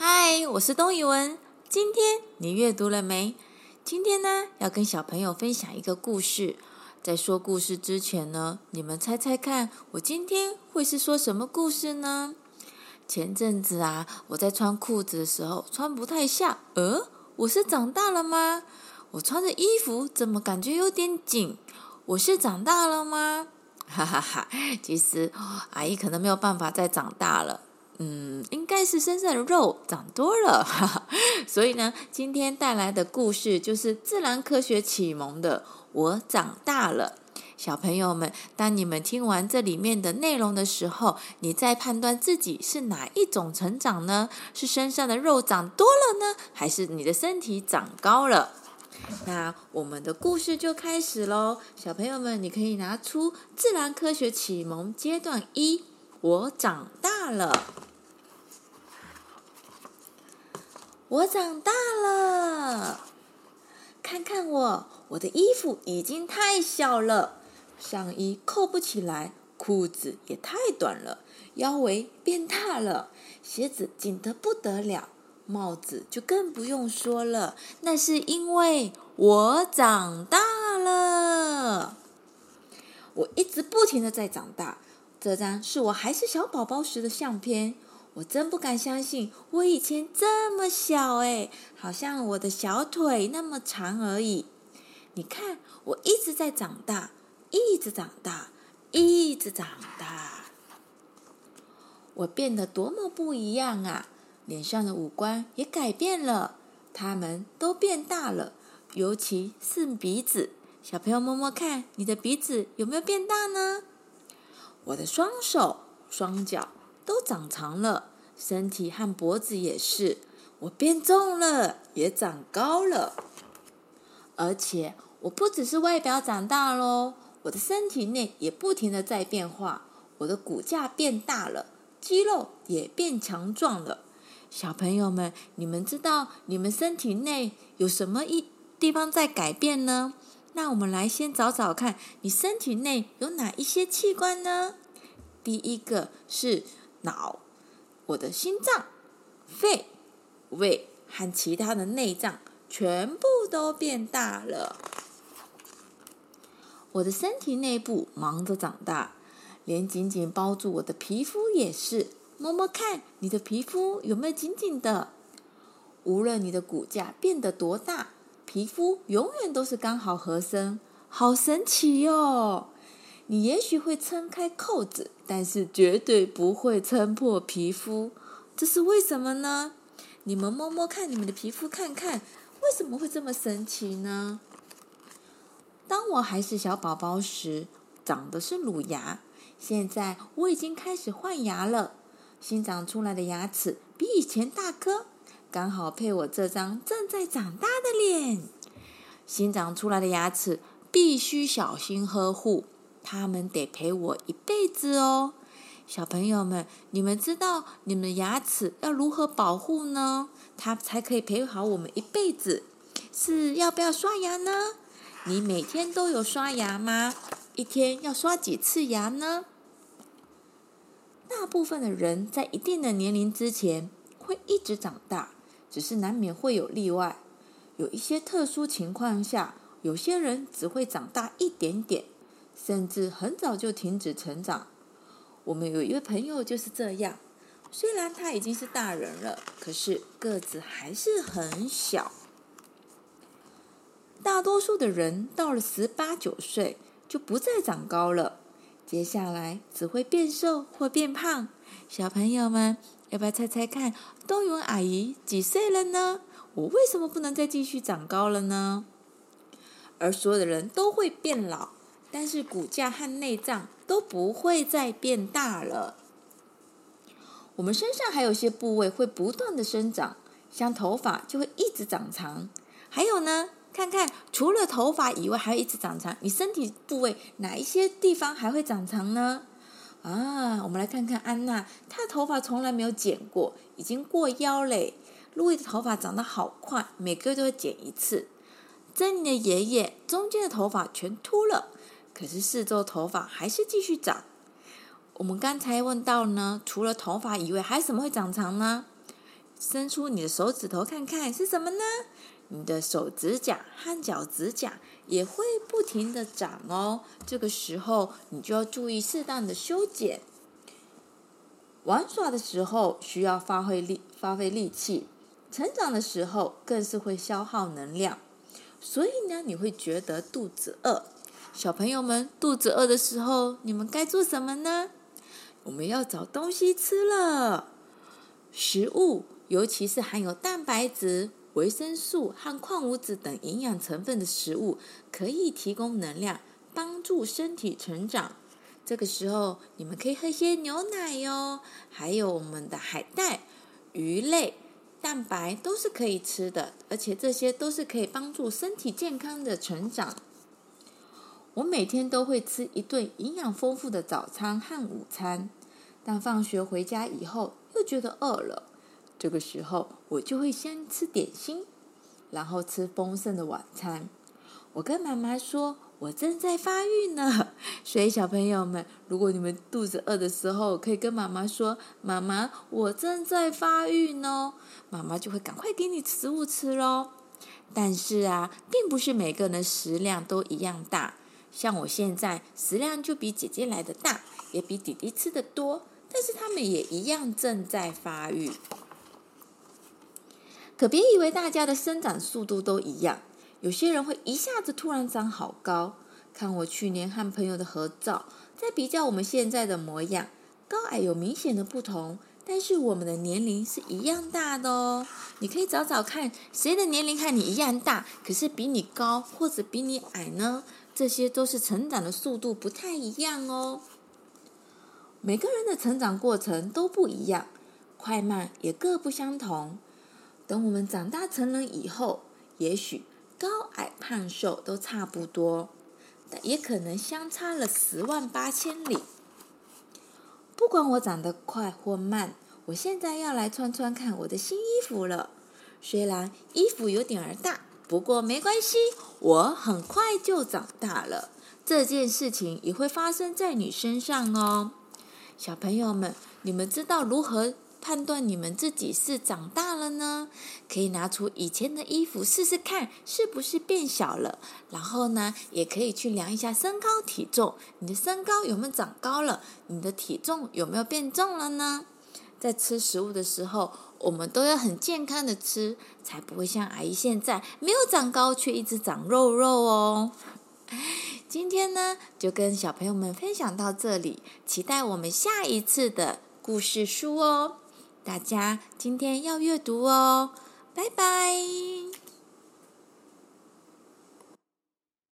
嗨，我是东宇文。今天你阅读了没？今天呢，要跟小朋友分享一个故事。在说故事之前呢，你们猜猜看，我今天会是说什么故事呢？前阵子啊，我在穿裤子的时候穿不太下。呃，我是长大了吗？我穿的衣服怎么感觉有点紧？我是长大了吗？哈哈哈，其实阿姨可能没有办法再长大了。嗯，应该是身上的肉长多了，哈哈，所以呢，今天带来的故事就是自然科学启蒙的《我长大了》。小朋友们，当你们听完这里面的内容的时候，你在判断自己是哪一种成长呢？是身上的肉长多了呢，还是你的身体长高了？那我们的故事就开始喽，小朋友们，你可以拿出《自然科学启蒙阶段一》，我长大了。我长大了，看看我，我的衣服已经太小了，上衣扣不起来，裤子也太短了，腰围变大了，鞋子紧得不得了，帽子就更不用说了。那是因为我长大了，我一直不停的在长大。这张是我还是小宝宝时的相片。我真不敢相信，我以前这么小诶，好像我的小腿那么长而已。你看，我一直在长大，一直长大，一直长大。我变得多么不一样啊！脸上的五官也改变了，它们都变大了，尤其是鼻子。小朋友摸摸看，你的鼻子有没有变大呢？我的双手、双脚。都长长了，身体和脖子也是。我变重了，也长高了。而且我不只是外表长大喽，我的身体内也不停的在变化。我的骨架变大了，肌肉也变强壮了。小朋友们，你们知道你们身体内有什么一地方在改变呢？那我们来先找找看，你身体内有哪一些器官呢？第一个是。脑，我的心脏、肺、胃和其他的内脏全部都变大了。我的身体内部忙着长大，连紧紧包住我的皮肤也是。摸摸看，你的皮肤有没有紧紧的？无论你的骨架变得多大，皮肤永远都是刚好合身，好神奇哟！你也许会撑开扣子，但是绝对不会撑破皮肤。这是为什么呢？你们摸摸看你们的皮肤，看看为什么会这么神奇呢？当我还是小宝宝时，长的是乳牙。现在我已经开始换牙了，新长出来的牙齿比以前大颗，刚好配我这张正在长大的脸。新长出来的牙齿必须小心呵护。他们得陪我一辈子哦，小朋友们，你们知道你们的牙齿要如何保护呢？它才可以陪好我们一辈子。是要不要刷牙呢？你每天都有刷牙吗？一天要刷几次牙呢？大部分的人在一定的年龄之前会一直长大，只是难免会有例外。有一些特殊情况下，有些人只会长大一点点。甚至很早就停止成长。我们有一位朋友就是这样，虽然他已经是大人了，可是个子还是很小。大多数的人到了十八九岁就不再长高了，接下来只会变瘦或变胖。小朋友们，要不要猜猜看，东云阿姨几岁了呢？我为什么不能再继续长高了呢？而所有的人都会变老。但是骨架和内脏都不会再变大了。我们身上还有些部位会不断的生长，像头发就会一直长长。还有呢，看看除了头发以外，还会一直长长。你身体部位哪一些地方还会长长呢？啊，我们来看看安娜，她的头发从来没有剪过，已经过腰嘞。路易的头发长得好快，每个月都会剪一次。珍妮的爷爷中间的头发全秃了。可是四周头发还是继续长。我们刚才问到呢，除了头发以外，还有什么会长长呢？伸出你的手指头看看是什么呢？你的手指甲和脚指甲也会不停的长哦。这个时候你就要注意适当的修剪。玩耍的时候需要发挥力、发挥力气；成长的时候更是会消耗能量。所以呢，你会觉得肚子饿。小朋友们，肚子饿的时候，你们该做什么呢？我们要找东西吃了。食物，尤其是含有蛋白质、维生素和矿物质等营养成分的食物，可以提供能量，帮助身体成长。这个时候，你们可以喝些牛奶哟，还有我们的海带、鱼类，蛋白都是可以吃的，而且这些都是可以帮助身体健康的成长。我每天都会吃一顿营养丰富的早餐和午餐，但放学回家以后又觉得饿了，这个时候我就会先吃点心，然后吃丰盛的晚餐。我跟妈妈说。我正在发育呢，所以小朋友们，如果你们肚子饿的时候，可以跟妈妈说：“妈妈，我正在发育呢。”妈妈就会赶快给你食物吃喽。但是啊，并不是每个人的食量都一样大。像我现在食量就比姐姐来的大，也比弟弟吃的多，但是他们也一样正在发育。可别以为大家的生长速度都一样。有些人会一下子突然长好高，看我去年和朋友的合照，再比较我们现在的模样，高矮有明显的不同，但是我们的年龄是一样大的哦。你可以找找看，谁的年龄和你一样大，可是比你高或者比你矮呢？这些都是成长的速度不太一样哦。每个人的成长过程都不一样，快慢也各不相同。等我们长大成人以后，也许。高矮胖瘦都差不多，但也可能相差了十万八千里。不管我长得快或慢，我现在要来穿穿看我的新衣服了。虽然衣服有点儿大，不过没关系，我很快就长大了。这件事情也会发生在你身上哦，小朋友们，你们知道如何判断你们自己是长大了呢？可以拿出以前的衣服试试看，是不是变小了？然后呢，也可以去量一下身高体重，你的身高有没有长高了？你的体重有没有变重了呢？在吃食物的时候，我们都要很健康的吃，才不会像阿姨现在没有长高，却一直长肉肉哦。今天呢，就跟小朋友们分享到这里，期待我们下一次的故事书哦。大家今天要阅读哦，拜拜。